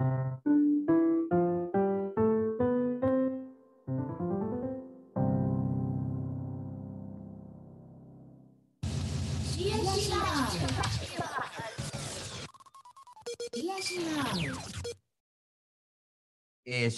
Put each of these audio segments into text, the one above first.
えー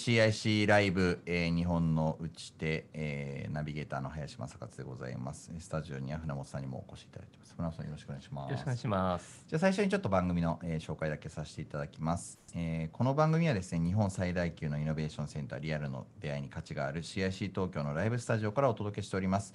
CIC ライブ、えー日本の打ち手、えーナビゲーターの林正勝でございます。スタジオには船本さんにもお越しいただいてます。船本さんよろしくお願いします。よろしくお願いします。じゃあ最初にちょっと番組の、えー紹介だけさせていただきます、えーこの番組はですね、日本最大級のイノベーションセンター、リアルの出会いに価値がある CIC 東京のライブスタジオからお届けしております。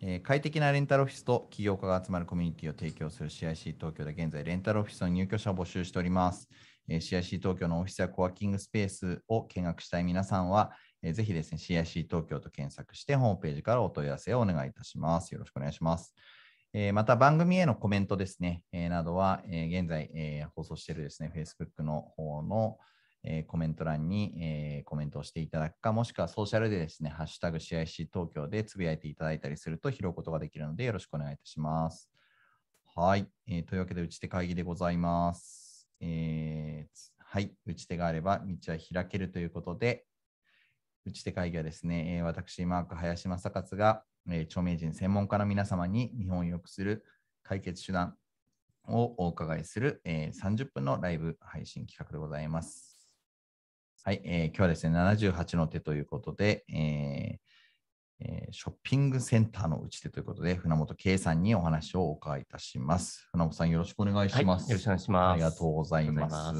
えー快適なレンタルオフィスと起業家が集まるコミュニティを提供する CIC 東京で現在レンタルオフィスの入居者を募集しております。え CIC 東京のオフィスやコワーキングスペースを見学したい皆さんは、えーぜひですね、CIC 東京と検索してホームページからお問い合わせをお願いいたします。よろしくお願いします。えまた番組へのコメントですね、えなどは、え現在、え放送しているですね、Facebook の方の、えコメント欄に、えコメントをしていただくか、もしくはソーシャルでですね、ハッシュタグ CIC 東京でつぶやいていただいたりすると拾うことができるので、よろしくお願いいたします。はい、えというわけで、打ち手会議でございます。えーはい、打ち手があれば道は開けるということで、打ち手会議はですね、私、マーク林正勝が、えー著名人専門家の皆様に日本を良くする解決手段をお伺いする、えー30分のライブ配信企画でございます。はい、えー今日はですね、78の手ということで、えーえーショッピングセンターの打ち手ということで、船本圭さんにお話をお伺いいたします。船本さん、よろしくお願いはい、します。よろしくお願いします。ありがとうございます。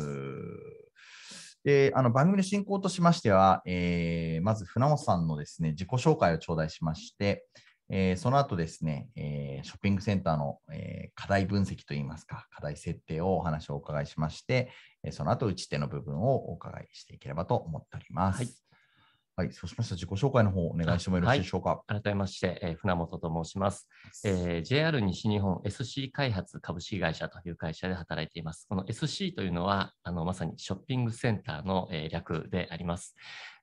で、あの番組の進行としましては、えーまず船本さんのですね、自己紹介を頂戴しまして、えーその後ですね、えーショッピングセンターの、えー課題分析といいますか、課題設定をお話をお伺いしまして、えーその後打ち手の部分をお伺いしていければと思っております。はい。はい、そうしましたら自己紹介の方お願いしてもよろしいでしょうか？改めまして、えー船本と申します、えー JR 西日本 SC 開発株式会社という会社で働いています。この SC というのは、あのまさにショッピングセンターの、えー略であります。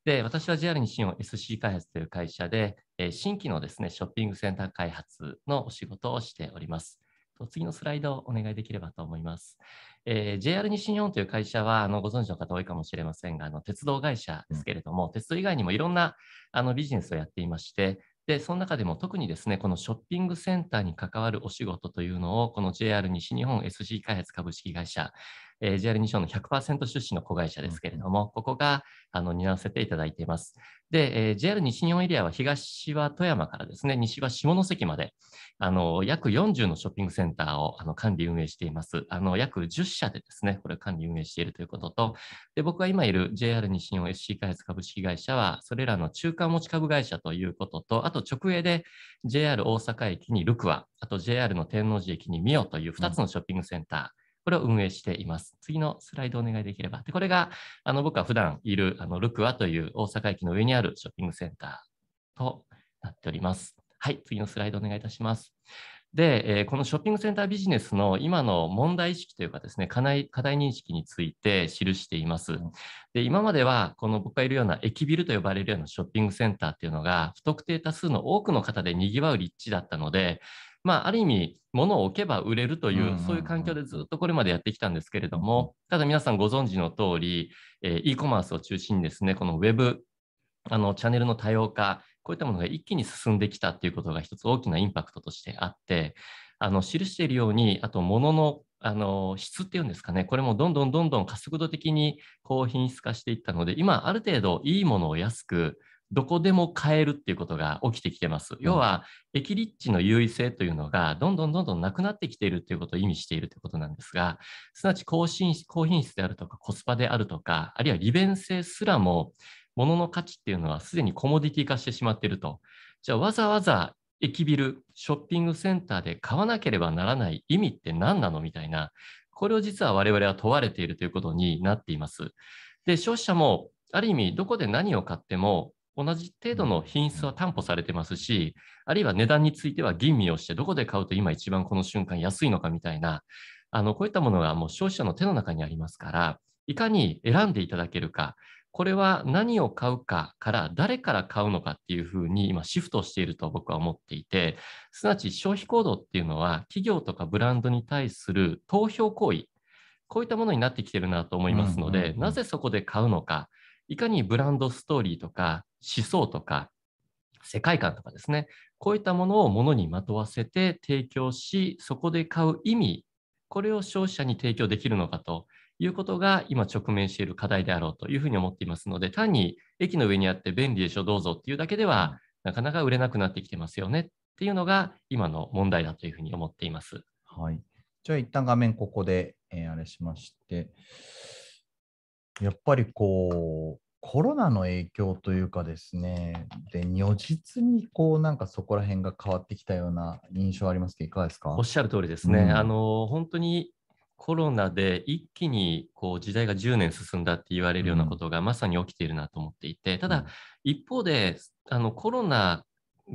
で、私は JR 西日本 SC 開発という会社で、えー新規のですね、ショッピングセンター開発のお仕事をしております。と次のスライドをお願いできればと思います。えー JR 西日本という会社はあのご存知の方多いかもしれませんが、あの鉄道会社ですけれども、鉄道以外にもいろんなあのビジネスをやっていまして、で、その中でも特にですね、このショッピングセンターに関わるお仕事というのを、この JR 西日本 SC 開発株式会社、えー JR 西日本の100%出資の子会社ですけれども、ここがあの担わせていただいています。で、えー JR 西日本エリアは東は富山からですね、西は下関まで、あの約40のショッピングセンターをあの管理運営しています。あの約10社でですね、これを管理運営しているということと、で僕が今いる JR 西日本 SC 開発株式会社は、それらの中間持ち株会社ということと、あと直営で JR 大阪駅にルクア、あと JR の天王寺駅にミオという2つのショッピングセンター、これを運営しています。次のスライドお願いできれば。でこれがあの僕は普段いるあのルクアという大阪駅の上にあるショッピングセンターとなっております。はい、次のスライドお願いいたします。で、えこのショッピングセンタービジネスの今の問題意識というかですね、課題課題認識について記しています。で、今までは、この僕がいるような駅ビルと呼ばれるようなショッピングセンターっていうのが、不特定多数の多くの方で賑わう立地だったので、まあ、ある意味、物を置けば売れるという、そういう環境でずっとこれまでやってきたんですけれども、ただ皆さんご存知の通り、えー e コマースを中心にですね、このウェブ、あの、チャンネルの多様化、こういったものが一気に進んできたっていうことが一つ大きなインパクトとしてあって、あの、記しているように、あと物の、あの、質っていうんですかね、これもどんどんどんどん加速度的に高品質化していったので、今、ある程度いいものを安く、どこでも買えるっていうことが起きてきてます。要は、駅立地の優位性というのが、どんどんどんどんなくなってきているということを意味しているということなんですが、すなわち高品質高品質であるとか、コスパであるとか、あるいは利便性すらも、物の価値っていうのはすでにコモディティ化してしまっていると。じゃあ、わざわざ駅ビル、ショッピングセンターで買わなければならない意味って何なのみたいな、これを実は我々は問われているということになっています。で、消費者も、ある意味、どこで何を買っても、同じ程度の品質は担保されてますし、あるいは値段については吟味をして、どこで買うと今一番この瞬間安いのかみたいな、あの、こういったものがもう消費者の手の中にありますから、いかに選んでいただけるか、これは何を買うかから誰から買うのかっていうふうに今シフトしていると僕は思っていて、すなわち消費行動っていうのは企業とかブランドに対する投票行為、こういったものになってきてるなと思いますので、なぜそこで買うのか、いかにブランドストーリーとか思想とか世界観とかですね、こういったものをものにまとわせて提供し、そこで買う意味、これを消費者に提供できるのかということが今直面している課題であろうというふうに思っていますので、単に駅の上にあって便利でしょ、どうぞっていうだけでは、なかなか売れなくなってきてますよねっていうのが今の問題だというふうに思っています。はい。じゃあ一旦画面ここで、えーあれしまして、やっぱりこう、コロナの影響というかですね、で、如実にこう、なんかそこら辺が変わってきたような印象ありますけど、いかがですか？おっしゃる通りですね。うん。あの本当にコロナで一気にこう時代が10年進んだって言われるようなことがまさに起きているなと思っていて、ただ、一方であのコロナ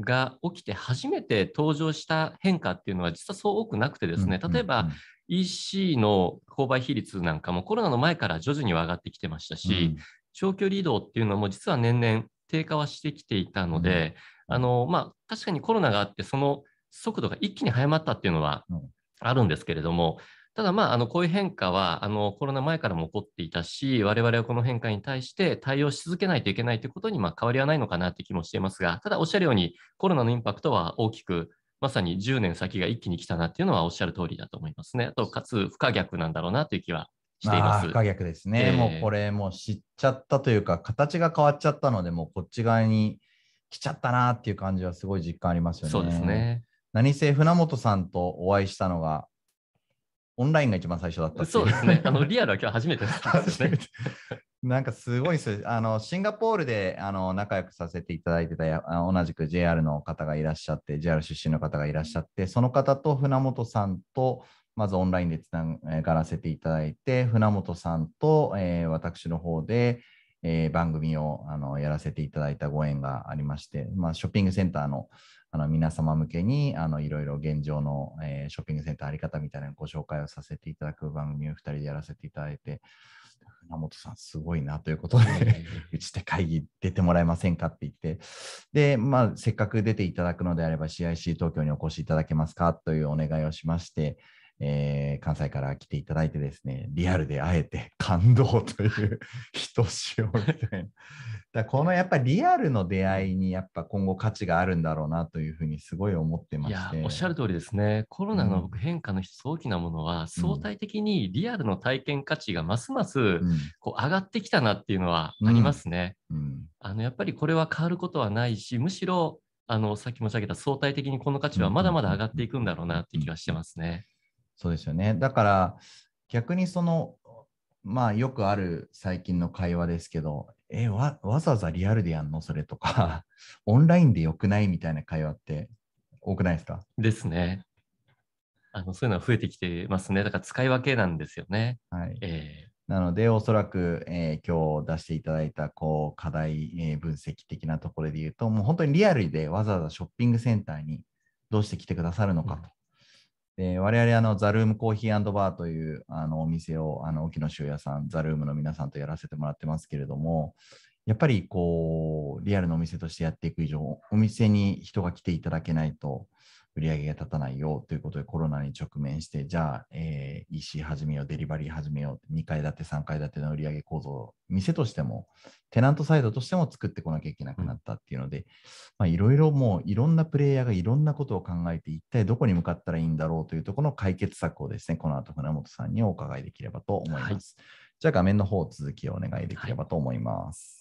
が起きて初めて登場した変化っていうのは実はそう多くなくてですね、うん。例えば、EC の購買比率なんかもコロナの前から徐々には上がってきてましたし、長距離移動っていうのも実は年々低下はしてきていたので、うん。あのまあ、確かにコロナがあってその速度が一気に速まったっていうのはうん。あるんですけれども、ただまあ、あのこういう変化はあのコロナ前からも起こっていたし、我々はこの変化に対して対応し続けないといけないということにまあ変わりはないのかなって気もしていますが、ただおっしゃるようにコロナのインパクトは大きく、まさに10年先が一気に来たなっていうのはおっしゃる通りだと思いますね。あと、かつ不可逆なんだろうなという気はしています不。可逆ですね、ええもうこれもう知っちゃったというか、形が変わっちゃったので、もうこっち側に来ちゃったなっていう感じはすごい実感ありますよね。そうです。ね。何せ船本さんとお会いしたのが、オンラインが一番最初だったそうですね。あのリアルは今日初めてですよね。なんかすごいです。あのシンガポールであの仲良くさせていただいてたや同じく JR の方がいらっしゃって、JR 出身の方がいらっしゃって、その方と船本さんとまずオンラインでつながらせていただいて、船本さんと、えー私の方で、えー番組をあのやらせていただいたご縁がありまして、まあ、ショッピングセンターのあの皆様向けにあのいろいろ現状の、えーショッピングセンターあり方みたいなご紹介をさせていただく番組を2人でやらせていただいて、船本さんすごいなということで、う ちで会議出てもらえませんかって言って、で、まあ、せっかく出ていただくのであれば CIC 東京にお越しいただけますかというお願いをしまして、えー関西から来ていただいてですね、リアルで会えて 感動という ひとしおみたいな。だこのやっぱりリアルの出会いにやっぱ今後価値があるんだろうなというふうにすごい思ってまいやして。おっしゃる通りですね。コロナの変化の一つ大きなものは、相対的にリアルの体験価値がますますうんこう上がってきたなっていうのはありますね。うんあのやっぱりこれは変わることはないし、むしろあのさっき申し上げた相対的にこの価値はまだまだ上がっていくんだろうなっていう気はしてますね。そうですよね。だから逆にその、まあよくある最近の会話ですけど、え、わわざわざリアルでやんの？それとか、オンラインでよくない？みたいな会話って多くないですか？ですね。あのそういうのは増えてきてますね。だから使い分けなんですよね。はい。えなので、おそらく、えー今日出していただいたこう課題、えー分析的なところで言うと、もう本当にリアルでわざわざショッピングセンターにどうして来てくださるのかと。で我々あの、ザルームコーヒーバーというあのお店をあの沖野修也さん、ザルームの皆さんとやらせてもらってますけれども、やっぱりこうリアルのお店としてやっていく以上、お店に人が来ていただけないと売り上げが立たないよということでコロナに直面して、じゃあ、えー EC 始めよう、デリバリー始めよう、2階建て、3階建ての売り上げ構造を店としても、テナントサイドとしても作ってこなきゃいけなくなったっていうので、まあいろいろもういろんなプレイヤーがいろんなことを考えて、一体どこに向かったらいいんだろうというところの解決策をですね、この後船本さんにお伺いできればと思います。はいじゃあ画面の方続きをお願いできればと思います。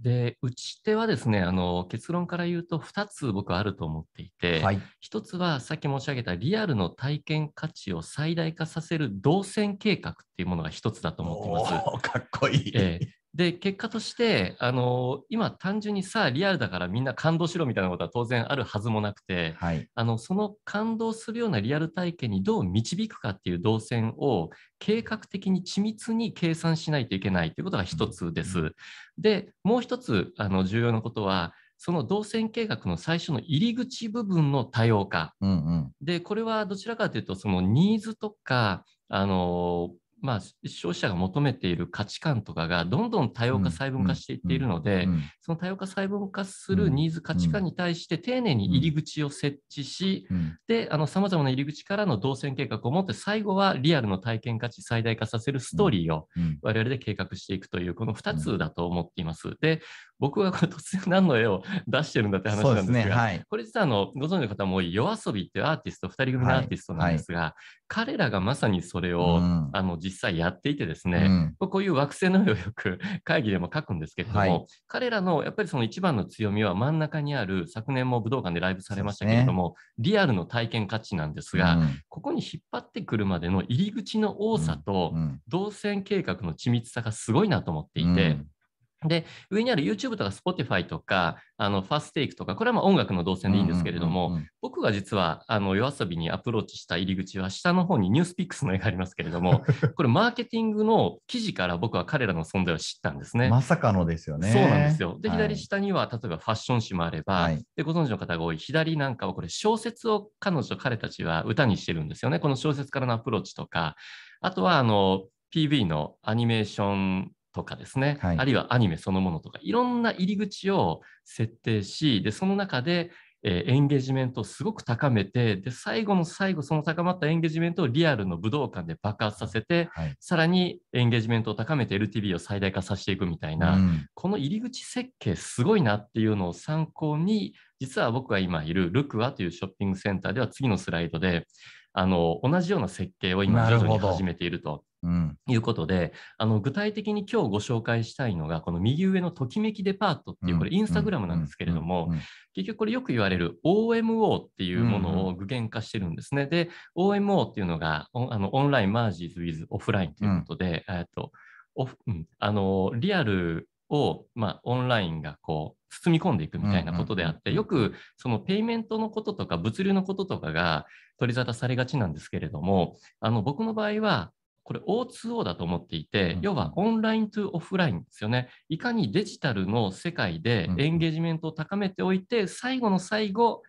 で、打ち手はですね、あの結論から言うと2つ僕はあると思っていて、はい。一つはさっき申し上げたリアルの体験価値を最大化させる動線計画っていうものが一つだと思っています。かっこいい。ええで結果としてあの今単純にさあリアルだからみんな感動しろみたいなことは当然あるはずもなくてはい。あのその感動するようなリアル体験にどう導くかっていう動線を計画的に緻密に計算しないといけないということが一つです。でもう一つあの重要なことはその動線計画の最初の入り口部分の多様化うんうん。でこれはどちらかというとそのニーズとかあのまあ、消費者が求めている価値観とかがどんどん多様化細分化していっているので、うんその多様化細分化するニーズ、価値観に対して丁寧に入り口を設置し、うんで、あの、様々な入り口からの動線計画を持って、最後はリアルの体験価値最大化させるストーリーをうん我々で計画していくという、この2つだと思っています。で、僕がこれ突然何の絵を出してるんだって話。なんですが、はい。これ実はあのご存知の方も多い夜遊びっていうアーティスト、2人組のアーティストなんですが、彼らがまさにそれを、うんあの実際やっていてですね、うん。こういう惑星の絵をよく 会議でも書くんですけれども、はい。彼らのやっぱりその一番の強みは真ん中にある昨年も武道館でライブされましたけれども、リアルの体験価値なんですが、うん。ここに引っ張ってくるまでの入り口の多さと、うん。動線計画の緻密さがすごいなと思っていて、で、上にある YouTube とか Spotify とか、あの、ファステイクとか、これはまあ音楽の動線でいいんですけれども、僕が実は、あの、夜遊びにアプローチした入り口は、下の方にニュースピックスの絵がありますけれども、これマーケティングの記事から僕は彼らの存在を知ったんですね。まさかのですよね。そうなんですよ。で、はい左下には、例えばファッション誌もあれば、はいで、ご存知の方が多い、左なんかはこれ小説を彼女、彼たちは歌にしてるんですよね。この小説からのアプローチとか、あとは、あの、PV のアニメーションとかですね、はい。あるいはアニメそのものとか、いろんな入り口を設定し、で、その中で、えーエンゲージメントをすごく高めて、で、最後の最後、その高まったエンゲージメントをリアルの武道館で爆発させて、はい。さらにエンゲージメントを高めて LTV を最大化させていくみたいな、うん。この入り口設計すごいなっていうのを参考に、実は僕が今いるルクアというショッピングセンターでは次のスライドで、あの、同じような設計を今徐々に始めているとうん。いうことで、あの、具体的に今日ご紹介したいのが、この右上のときめきデパートっていう、これインスタグラムなんですけれども、結局これよく言われる OMO っていうものを具現化してるんですね。で、OMO っていうのがオンあのオンラインマージーズ with オフラインということで、えっとオフうん、あのリアルを、まあ、オンラインがこう包み込んでいくみたいなことであって、よくそのペイメントのこととか物流のこととかが取り沙汰されがちなんですけれども、あの僕の場合はこれ O2O だと思っていてうん、要はオンラインとオフラインですよね。いかにデジタルの世界でうんエンゲージメントを高めておいて、最後の最後、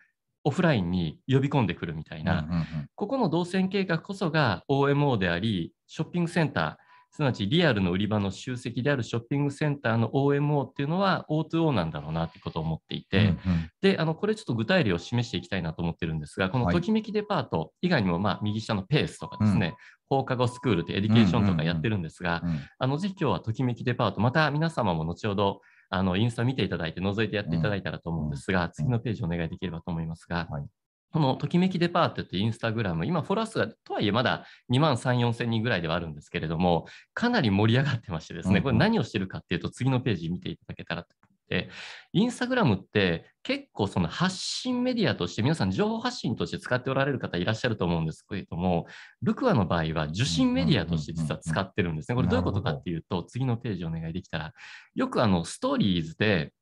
オフラインに呼び込んでくるみたいな、ここの動線計画こそが OMO であり、ショッピングセンター、すなわちリアルの売り場の集積であるショッピングセンターの OMO っていうのは O2O なんだろうなってことを思っていて、うんうんで、あの、これちょっと具体例を示していきたいなと思ってるんですが、このはいときめきデパート以外にも、まあ、右下のペースとかですね、放課後スクールという education とかやってるんですが、うんあの、ぜひ今日はときめきデパート、また皆様も後ほど、あの、インスタ見ていただいて、覗いてやっていただいたらと思うんですが、次のページお願いできればと思いますが、はいこのときめきデパートってインスタグラム、今フォロワー数が、とはいえまだ2万3、4千人ぐらいではあるんですけれども、かなり盛り上がってましてですね、これ何をしてるかっていうと、次のページ見ていただけたらとて、インスタグラムって結構その発信メディアとして皆さん情報発信として使っておられる方いらっしゃると思うんですけれども、ルクアの場合は受信メディアとして実は使ってるんですね。これどういうことかっていうと、次のページお願いできたら、よくあのストーリーズで、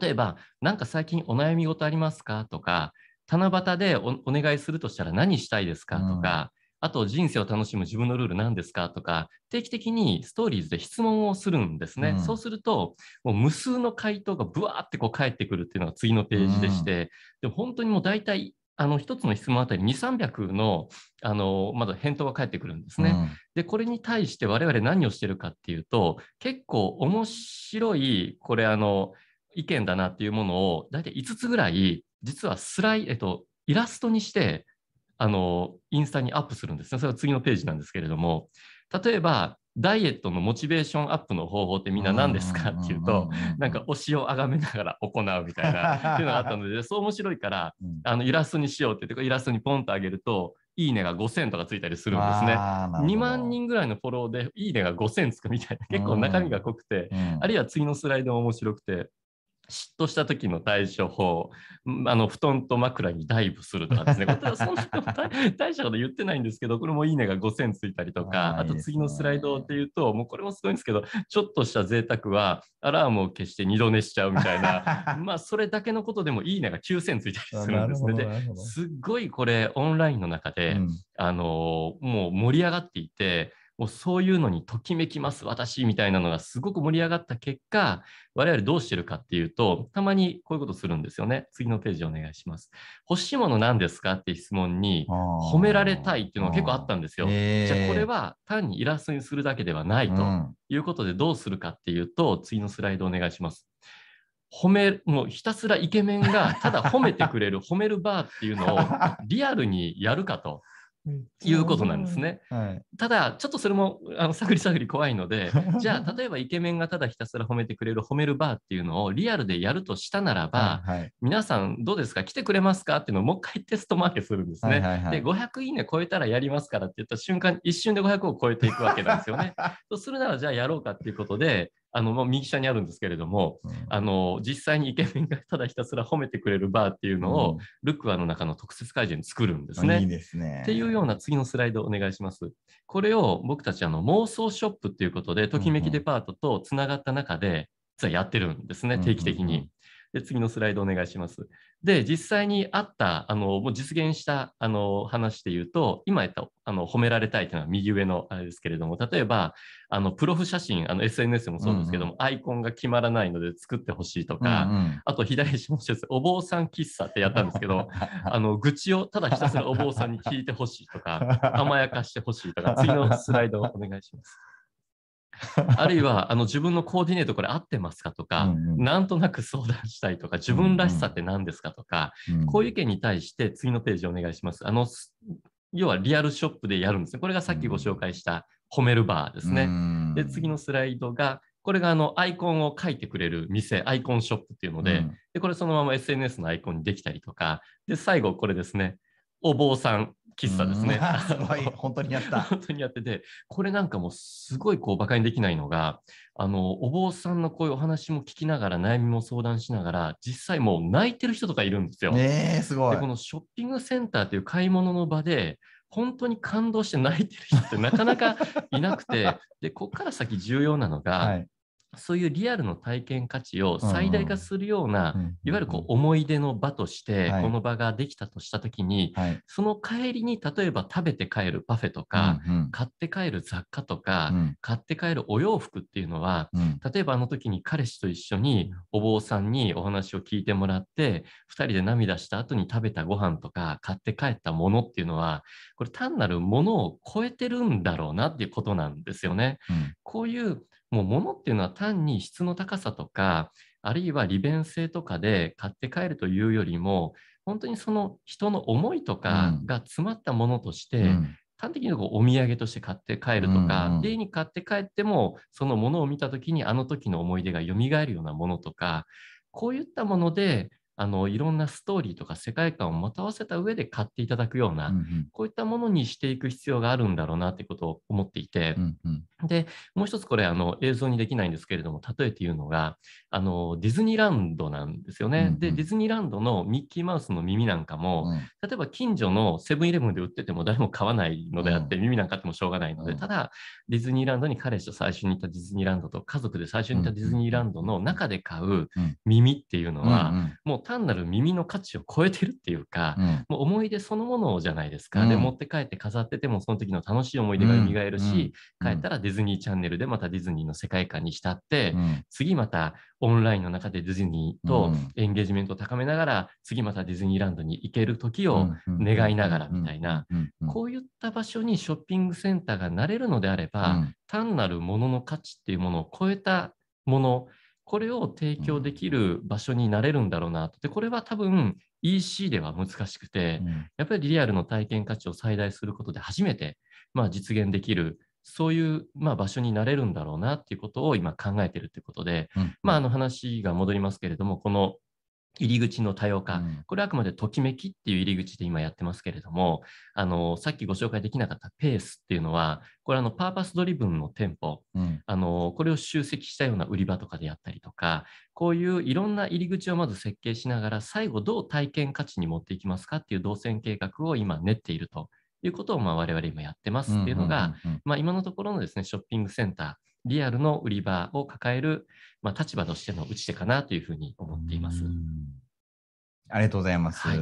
例えば、なんか最近お悩み事ありますかとか、七夕でおお願いするとしたら何したいですか？とか、あと人生を楽しむ自分のルール何ですか？とか、定期的にストーリーズで質問をするんですね。うん。そうすると、もう無数の回答がブワーってこう返ってくるっていうのが次のページでして、でも本当にもう大体、あの一つの質問あたり2、300のあのまだ返答が返ってくるんですね。で、これに対して我々何をしてるかっていうと、結構面白い、これあの、意見だなっていうものを、大体5つぐらい、実はスライ、えっと、イラストにして、あの、インスタにアップするんですね。それは次のページなんですけれども、例えば、ダイエットのモチベーションアップの方法ってみんな何ですかっていうと、、なんか推しを崇めながら行うみたいな、っていうのがあったので、そう面白いから、うん。あの、イラストにしようって言って、イラストにポンと上げると、いいねが5000とかついたりするんですね。2万、人ぐらいのフォローでいいねが5000つくみたいな、結構中身が濃くて、あるいは次のスライドも面白くて、嫉妬した時の対処法、んあの布団と枕にダイブするとかですね、これはそんな大大したこと言ってないんですけど、これもいいねが5000ついたりとか、あと次のスライドっていうと、もうこれもすごいんですけど、ちょっとした贅沢はアラームを消して二度寝しちゃうみたいな、まあそれだけのことでもいいねが9000ついたりするんですね。で、すっごいこれオンラインの中で、あのもう盛り上がっていて、もうそういうのにときめきます、私みたいなのがすごく盛り上がった結果、我々どうしてるかっていうと、たまにこういうことするんですよね。次のページお願いします。欲しいもの何ですかって質問に、褒められたいっていうのが結構あったんですよ。えーじゃあこれは単にイラストにするだけではないとうんいうことでどうするかっていうと、次のスライドお願いします。褒め、もうひたすらイケメンがただ褒めてくれる褒めるバーっていうのをリアルにやるかということなんですね。はい。ただ、ちょっとそれもあの探り探り怖いので、じゃあ、例えばイケメンがただひたすら褒めてくれる褒めるバーっていうのをリアルでやるとしたならば、はいはい皆さんどうですか？来てくれますか？っていうのをもう一回テストマーケするんですね。はいはいはいで、500いいね超えたらやりますからって言った瞬間、一瞬で500を超えていくわけなんですよね。そうするならじゃあやろうかっていうことで、あの、もう右下にあるんですけれども、うんあの、実際にイケメンがただひたすら褒めてくれるバーっていうのを、ルックアの中の特設会場に作るんですね。うんいいですね。っていうような次のスライドお願いします。これを僕たちあの妄想ショップっていうことで、ときめきデパートとつながった中で、実はやってるんですね、うん定期的うんうんに。で、次のスライドお願いします。で、実際にあった、あの、もう実現した、あの、話で言うと、今言った、あの、褒められたいというのは右上のあれですけれども、例えば、あの、プロフ写真、あの、SNS もそうですけども、アイコンが決まらないので作ってほしいとか、うんうんあと左下の施設、お坊さん喫茶ってやったんですけど、あの、愚痴をただひたすらお坊さんに聞いてほしいとか、甘やかしてほしいとか、次のスライドをお願いします。あるいは、あの、自分のコーディネートこれ合ってますかとか、うんうんなんとなく相談したいとか、自分らしさって何ですかとか、うんこういう意見に対して次のページお願いします。あの、す要はリアルショップでやるんですね。これがさっきご紹介した褒めるバーですね。うんで、次のスライドが、これがあのアイコンを書いてくれる店、アイコンショップっていうので、うんで、これそのまま SNS のアイコンにできたりとか、で、最後これですね、お坊さん喫茶ですね。うん すごい、本当にやった。本当にやってて、これなんかもうすごいこう馬鹿にできないのが、あの、お坊さんのこういうお話も聞きながら、悩みも相談しながら、実際もう泣いてる人とかいるんですよ。ねえ、すごいで、こ。のショッピングセンターという買い物の場で、本当に感動して泣いてる人ってなかなかいなくて、で、ここから先重要なのが、はい。そういうリアルの体験価値を最大化するような、うんいわゆるこう思い出の場として、はい。この場ができたとしたときに、はい。その帰りに例えば食べて帰るパフェとか、うんうん。買って帰る雑貨とか、うん。買って帰るお洋服っていうのは、うん。例えばあの時に彼氏と一緒にお坊さんにお話を聞いてもらって、二人で涙した後に食べたご飯とか買って帰ったものっていうのは、これ単なるものを超えてるんだろうなっていうことなんですよね。うん。こういうもうものっていうのは単に質の高さとか、あるいは利便性とかで買って帰るというよりも、本当にその人の思いとかうん。が詰まったものとして、うん。端的にこうお土産として買って帰るとか、うん。うん家に買って帰っても、そのものを見たときにあの時の思い出が蘇るようなものとか、こういったもので、あのいろんなストーリーとか世界観をまとわせた上で買っていただくような、うん。こういったものにしていく必要があるんだろうなってことを思っていて、うんうんで、もう一つこれあの映像にできないんですけれども、例えて言うのが、あのディズニーランドなんですよね。うんうん。で、ディズニーランドのミッキーマウスの耳なんかも、うん。例えば近所のセブンイレブンで売ってても誰も買わないのであって、耳なんかあってもしょうがないので、うん。ただ、ディズニーランドに彼氏と最初に行ったディズニーランドと家族で最初に行ったディズニーランドの中で買ううん。耳っていうのは、うんもう単なる耳の価値を超えてるっていうか、うん。もう思い出そのものじゃないですか。うん。で、持って帰って飾っててもその時の楽しい思い出が蘇るし、うん。帰ったらディズニーチャンネルでまたディズニーの世界観に浸って、うん次またオンラインの中でディズニーとうんエンゲージメントを高めながら、次またディズニーランドに行ける時を願いながらみたいな、こういった場所にショッピングセンターがなれるのであれば、うん単なるものの価値っていうものを超えたもの、これを提供できる場所になれるんだろうなと。で、これは多分 EC では難しくて、うんやっぱりリアルの体験価値を最大することで初めて、まあ、実現できる、そういう、まあ、場所になれるんだろうなっていうことを今考えているということで、うんまあ、あの話が戻りますけれども、この入り口の多様化、うん。これはあくまでときめきっていう入り口で今やってますけれども、あの、さっきご紹介できなかったペースっていうのは、これあの、パーパスドリブンの店舗、うん。あの、これを集積したような売り場とかでやったりとか、こういういろんな入り口をまず設計しながら、最後どう体験価値に持っていきますかっていう動線計画を今練っているということを、まあ我々今やってますっていうのが、まあ今のところのですね、ショッピングセンター、リアルの売り場を抱える、まあ、立場としての打ち手かなというふうに思っています。うん。ありがとうございます、はい。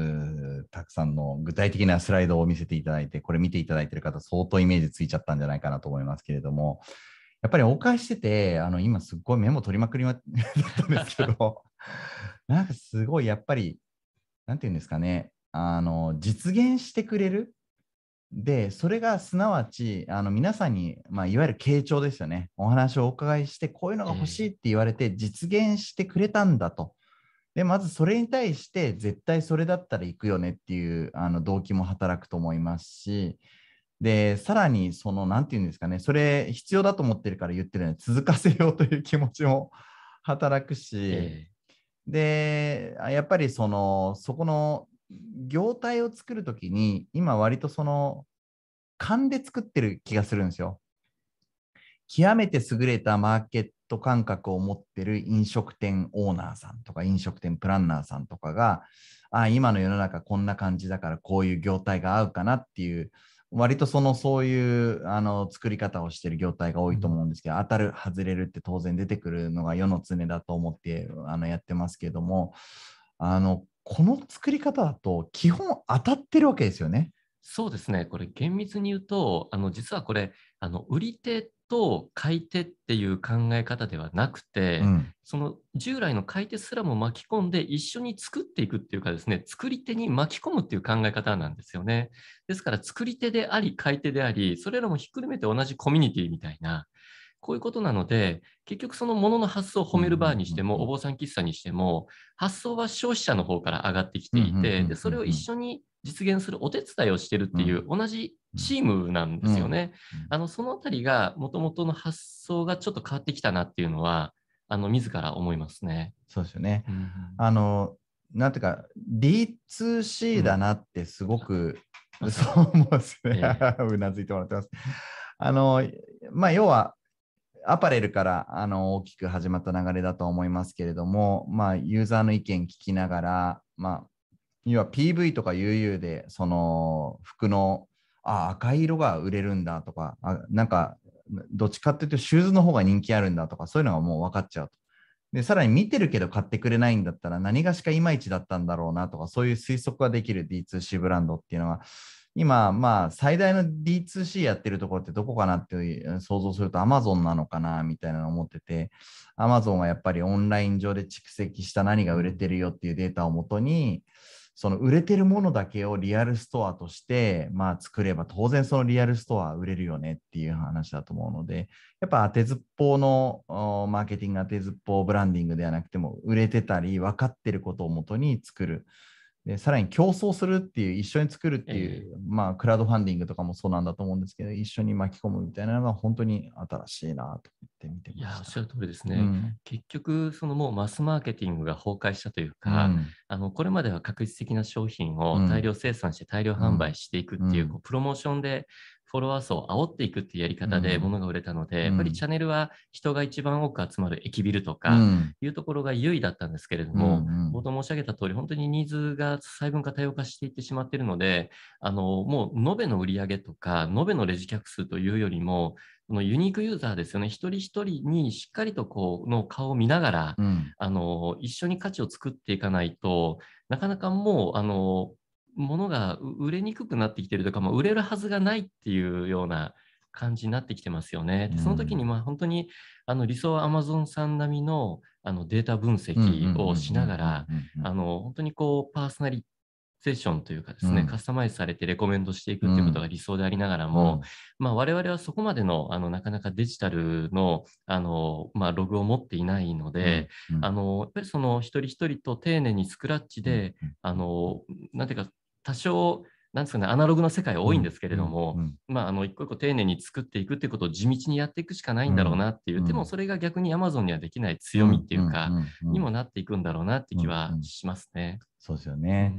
たくさんの具体的なスライドを見せていただいて、これ見ていただいている方、相当イメージついちゃったんじゃないかなと思いますけれども、やっぱりお返ししてて、あの今すっごいメモ取りまくりま だったんですけど、なんかすごいやっぱり、なんていうんですかね、あの実現してくれる。で、それがすなわち、あの皆さんに、まあ、いわゆる傾聴ですよね。お話をお伺いして、こういうのが欲しいって言われて、実現してくれたんだと。で、まずそれに対して、絶対それだったら行くよねっていうあの動機も働くと思いますし、で、さらに、その、なんていうんですかね、それ必要だと思ってるから言ってるのに、続かせようという気持ちも働くし、えで、あやっぱりその、そこの業態を作るときに、今割とその、勘で作ってる気がするんですよ。極めて優れたマーケット感覚を持ってる飲食店オーナーさんとか飲食店プランナーさんとかが、あ今の世の中こんな感じだからこういう業態が合うかなっていう、割とそのそういうあの作り方をしてる業態が多いと思うんですけど、当たる、外れるって当然出てくるのが世の常だと思ってあのやってますけども、あのこの作り方だと基本当たってるわけですよね。そうですね、これ厳密に言うと、あの実はこれ、あの売り手と買い手っていう考え方ではなくて、うんその従来の買い手すらも巻き込んで一緒に作っていくっていうかですね、作り手に巻き込むっていう考え方なんですよね。ですから作り手であり買い手であり、それらもひっくるめて同じコミュニティみたいな、こういうことなので、結局そのものの発想を褒めるバーにしても、お坊さん喫茶にしても、発想は消費者の方から上がってきていて、でそれを一緒に実現するお手伝いをしてるっていう同じチームなんですよね。あのそのあたりがもともとの発想がちょっと変わってきたなっていうのは、あの自ら思いますね。そうですよね。あの、なんていうか、D2C だなってすごく、うんそう思うんですね。え うなずいてもらってます。あの、まあ、要は、アパレルからあの大きく始まった流れだと思いますけれども、まあ、ユーザーの意見聞きながら、まあ、要は PV とか UU で、その服の、あ、赤い色が売れるんだとか、あなんか、どっちかっていうと、シューズの方が人気あるんだとか、そういうのがもう分かっちゃうと。で、さらに見てるけど買ってくれないんだったら何がしかいまいちだったんだろうなとか、そういう推測ができる D2C ブランドっていうのは、今、まあ、最大の D2C やってるところってどこかなって想像すると Amazon なのかなみたいなのを思ってて、Amazon はやっぱりオンライン上で蓄積した何が売れてるよっていうデータをもとに、その売れてるものだけをリアルストアとして、まあ、作れば当然そのリアルストアは売れるよねっていう話だと思うので、やっぱ当てずっぽうのマーケティング当てずっぽうブランディングではなくても売れてたり分かってることをもとに作る。でさらに競争するっていう、一緒に作るっていう、まあ、クラウドファンディングとかもそうなんだと思うんですけど、一緒に巻き込むみたいなのが本当に新しいなと思って見ていや、まし。おったしゃる通りですね。うん。結局、そのもうマスマーケティングが崩壊したといううか、ん。あのこれまでは確実的な商品をうん。大量生産して大量販売していくっていう,、うん。こうプロモーションでフォロワー層を煽っていくっていうやり方でうん。物が売れたので、うん。やっぱりチャンネルは人が一番多く集まる駅ビルとうかん。いうところが優位だったんですけれども、冒頭申し上げた通り、本当にニーズが細分化多様化していってしまっているので、あのもう延べの売り上げとか、延べのレジ客数というよりも、このユニークユーザーですよね、一人一人にしっかりとこうの顔を見ながら、うん。あの一緒に価値を作っていかないとなかなかもうあの物がう売れにくくなってきてるとか、まあ、売れるはずがないっていうような感じになってきてますよね。でその時にまあ本当にあの理想は Amazon さん並みのあのデータ分析をしながら、本当にこうパーソナリゼーションというかですね、うんカスタマイズされてレコメンドしていくっていうことが理想でありながらも、うんまあ、我々はそこまでのあのなかなかデジタルのあの、まあ、ログを持っていないので、うんあのやっぱりその一人一人と丁寧にスクラッチで、うん。あのなんていうか多少なんですかねアナログな世界多いんですけれども、うんまあ、あの一個一個丁寧に作っていくっていうことを地道にやっていくしかないんだろうなっていう、うんでもそれが逆に Amazon にはできない強みっていうか、んんうんにもなっていくんだろうなって気はうんうんしますね。そうですよね。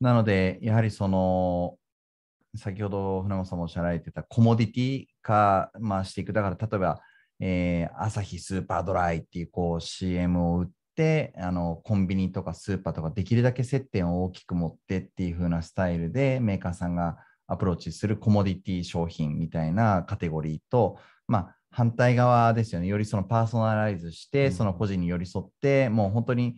なので、やはりその、先ほど船本さんもおっしゃられてたコモディティ化、まあ、していく。だから、例えば、えー、アサヒスーパードライっていうこう CM を売ってあの、コンビニとかスーパーとかできるだけ接点を大きく持ってっていう風なスタイルでメーカーさんがアプローチするコモディティ商品みたいなカテゴリーと、まあ、反対側ですよね。よりそのパーソナライズして、うんその個人に寄り添って、もう本当に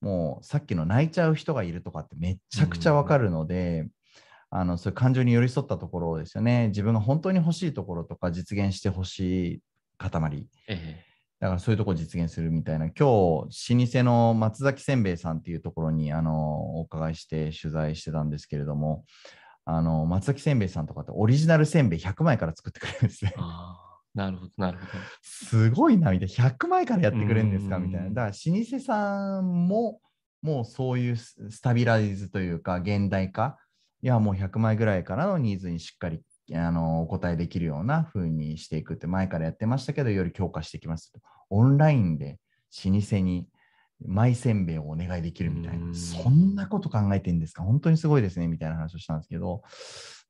もうさっきの泣いちゃう人がいるとかってめちゃくちゃわかるので、あのそういう感情に寄り添ったところですよね。自分が本当に欲しいところとか実現してほしい塊。えだからそういうところ実現するみたいな、今日、老舗の松崎せんべいさんっていうところにあのお伺いして取材してたんですけれども、あの松崎せんべいさんとかってオリジナルせんべい100枚から作ってくれるんですね。なるほど、なるほど。すごいな、みたいな。100枚からやってくれるんですかうんみたいな。だから老舗さんも、もうそういうススタビライズというか、現代化、いや、もう100枚ぐらいからのニーズにしっかりあのお答えできるような風にしていくって、前からやってましたけど、より強化していきますと。オンラインで老舗にマイせんべいをお願いできるみたいな、うん。そんなこと考えてんですか、本当にすごいですねみたいな話をしたんですけど、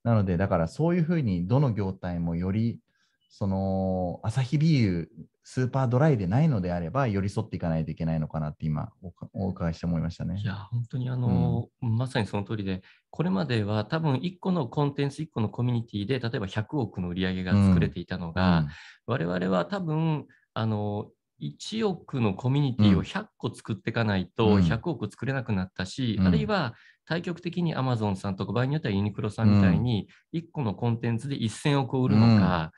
なので、だからそういうふうにどの業態もよりそのアサヒビールスーパードライでないのであれば寄り添っていかないといけないのかなって今お伺いして思いましたね。い。や、本当にあの、まさにその通りで、これまでは多分1個のコンテンツ、1個のコミュニティで、例えば100億の売り上げが作れていたのが、我々は多分、あの、1億のコミュニティうん。を100個作っていかないとうん。100億作れなくなったし、うん。あるいは対極的に Amazon さんとか場合によってはユニクロさんみたいに1個のコンテンツで1000億を売るのか、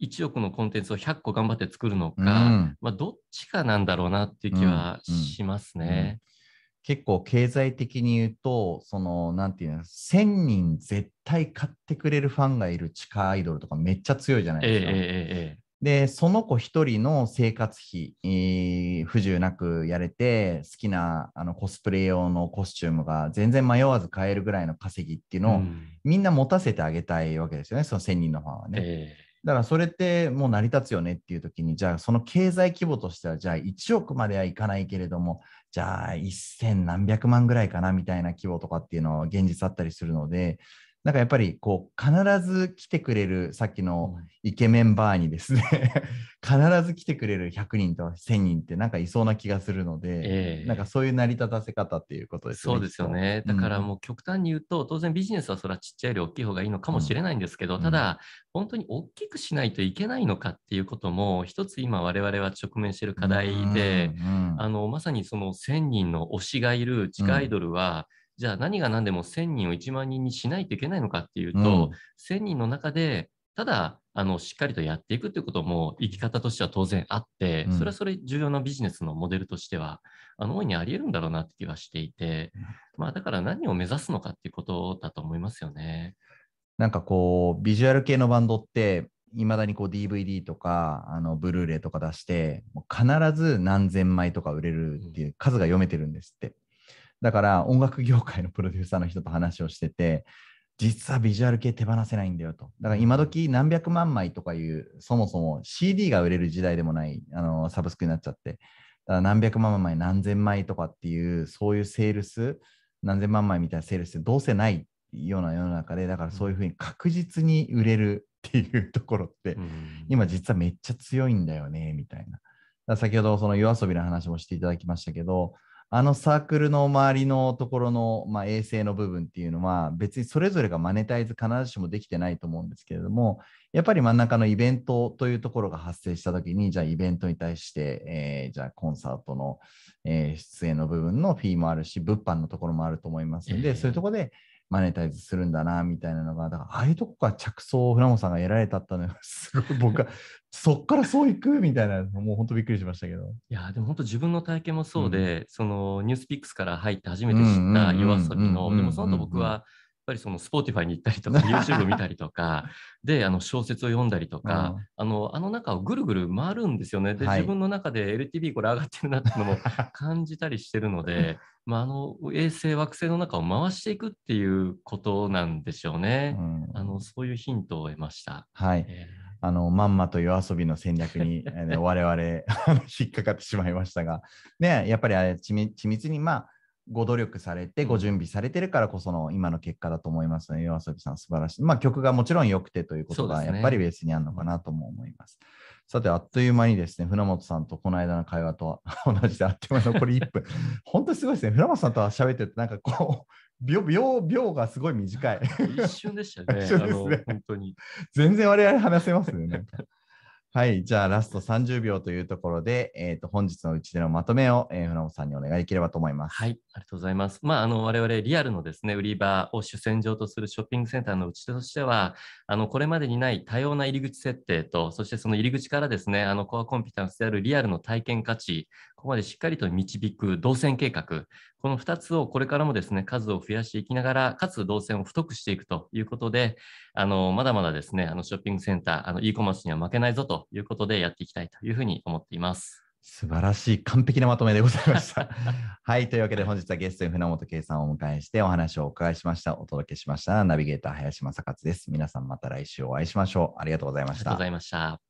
1億のコンテンツを100個頑張って作るのか、うんまあ、どっちかなんだろうなっていう気はしますね。結構経済的に言うと、そのなんていうの、1000人絶対買ってくれるファンがいる地下アイドルとかめっちゃ強いじゃないですか。えええええで、その子一人の生活費、えー不自由なくやれて、好きなあのコスプレ用のコスチュームが全然迷わず買えるぐらいの稼ぎっていうえのを、うんみんな持たせてあげたいわけですよね、その1000人のファンはね。えだからそれってもう成り立つよねっていう時に、じゃあその経済規模としては、じゃあ1億まではいかないけれども、じゃあ1000何百万ぐらいかなみたいな規模とかっていうのは現実あったりするので、なんかやっぱりこう必ず来てくれるさっきえのイケメンバーにですね、必ず来てくれる100人とか1000人ってなんかいそうな気がするので、ええ。なんかそういう成り立たせ方っていうことですね。そうですよね。だからもう極端に言うと、当然ビジネスはそれはちっちゃいより大きい方がいいのかもしれないんですけど、うん。ただ、本当に大きくしないといけないのかっていうことも、一つ今我々は直面している課題で、うんうんあのまさにその1000人の推しがいる地下アイドルは、じゃあ何が何でも1000人を1万人にしないといけないのかっていうと、1000人の中でただあのしっかりとやっていくっていうことも生き方としては当然あって、うんそれはそれ重要なビジネスのモデルとしてはあの大いにあり得るんだろうなって気はしていて、まあ、だから何を目指すのかっていうことだと思いますよね。なんかこう、ビジュアル系のバンドって、いまだにこう DVD とか、あのブルーレイとか出して、必ず何千枚とか売れるっていう数が読めてるんですって。だから音楽業界のプロデューサーの人と話をしてて、実はビジュアル系手放せないんだよと。だから今時何百万枚とかいう、そもそも CD が売れる時代でもない、あのサブスクになっちゃって、だから何百万枚、何千枚とかっていう、そういうセールス、何千万枚みたいなセールスってどうせないような世の中で、だからそういうふうに確実に売れるっていうところって、うん今実はめっちゃ強いんだよね、みたいな。先ほどその夜遊びの話もしていただきましたけど、あのサークルの周りのところの、まあ、衛星の部分っていうのは別にそれぞれがマネタイズ必ずしもできてないと思うんですけれども、やっぱり真ん中のイベントというところが発生したときに、じゃあイベントに対して、えーじゃあコンサートの、えー出演の部分のフィーもあるし、物販のところもあると思いますので、ええ。そういうところでマネタイズするんだな、みたいなのが、だからああいうとこから着想を船本さんが得られたったのが、すごい僕は、そっからそういくみたいな、もう本当びっくりしましたけど。いやでも本当自分の体験もそうで、そのニュースピックスから入って初めて知った夜遊びの、うんうんうんうんでもその後僕はぱりその Spotify に行ったりとか YouTube 見たりとかであの小説を読んだりとか、うんあのあの中をぐるぐる回るんですよね。で、はい自分の中で LTV これ上がってるなっていうのも 感じたりしてるので、まあ、あの衛星惑星の中を回していくっていうことなんでしょうね。うんあのそういうヒントを得ました。はい。えあの、まんまと夜遊びの戦略に、え我々引っかかってしまいましたが、ね、やっぱりあれ緻密に、まあ、ご努力されて、うんご準備されてるからこその今の結果だと思いますので、夜遊びさん素晴らしい。まあ、曲がもちろん良くてということが、やっぱりベースにあるのかなとも思います。さて、あっという間にですね、船本さんとこの間の会話と 同じであっという間に残り1分。本当にすごいですね。船本さんとは喋ってると、なんかこう、秒、秒、秒がすごい短い。ー一瞬でしたね。ねあの本当に。全然我々話せますよね。はい、じゃあラスト30秒というところで、えー、と本日のうちでのまとめを、えー、船本さんにお願いできればと思います。はい、ありがとうございます。まあ、あの我々リアルのですね売り場を主戦場とするショッピングセンターのうちとしては、あのこれまでにない多様な入り口設定と、そしてその入り口からですね、あのコアコンピタンスであるリアルの体験価値、ここまでしっかりと導く動線計画、この2つをこれからもですね、数を増やしていきながら、かつ動線を太くしていくということで、あのまだまだですね、あのショッピングセンター、あの e コマースには負けないぞということでやっていきたいというふうに思っています。素晴らしい完璧なまとめでございました。はい、というわけで本日はゲストに船本圭さんをお迎えしてお話をお伺いしました。お届けしましたナビゲーター林正勝です。皆さんまた来週お会いしましょう。ありがとうございましたありがとうござ。いました。